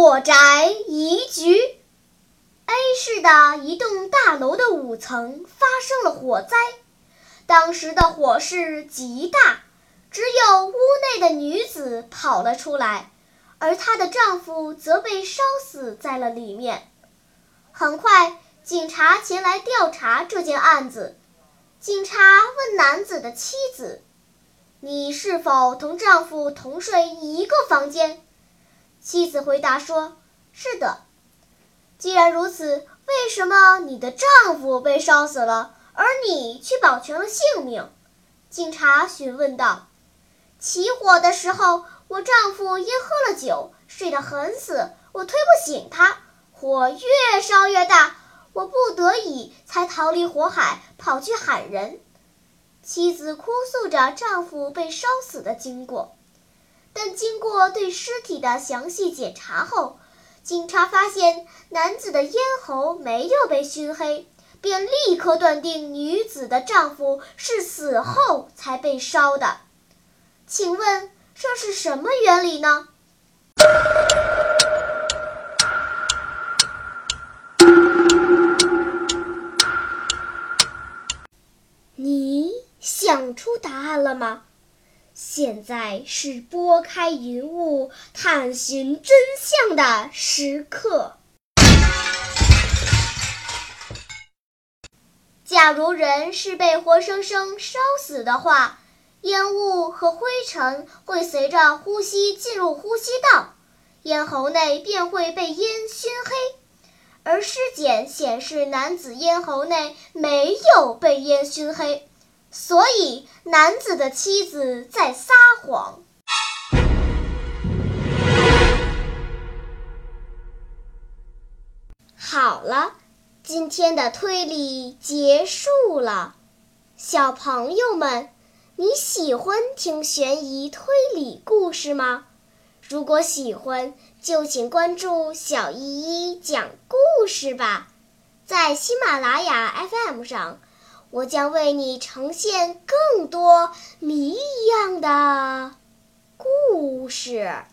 火宅疑局，A 市的一栋大楼的五层发生了火灾。当时的火势极大，只有屋内的女子跑了出来，而她的丈夫则被烧死在了里面。很快，警察前来调查这件案子。警察问男子的妻子：“你是否同丈夫同睡一个房间？”妻子回答说：“是的。”既然如此，为什么你的丈夫被烧死了？而你却保全了性命，警察询问道：“起火的时候，我丈夫因喝了酒，睡得很死，我推不醒他，火越烧越大，我不得已才逃离火海，跑去喊人。”妻子哭诉着丈夫被烧死的经过，但经过对尸体的详细检查后，警察发现男子的咽喉没有被熏黑。便立刻断定女子的丈夫是死后才被烧的，请问这是什么原理呢？你想出答案了吗？现在是拨开云雾探寻真相的时刻。假如人是被活生生烧死的话，烟雾和灰尘会随着呼吸进入呼吸道，咽喉内便会被烟熏黑。而尸检显示男子咽喉内没有被烟熏黑，所以男子的妻子在撒谎。好了。今天的推理结束了，小朋友们，你喜欢听悬疑推理故事吗？如果喜欢，就请关注小依依讲故事吧，在喜马拉雅 FM 上，我将为你呈现更多谜一样的故事。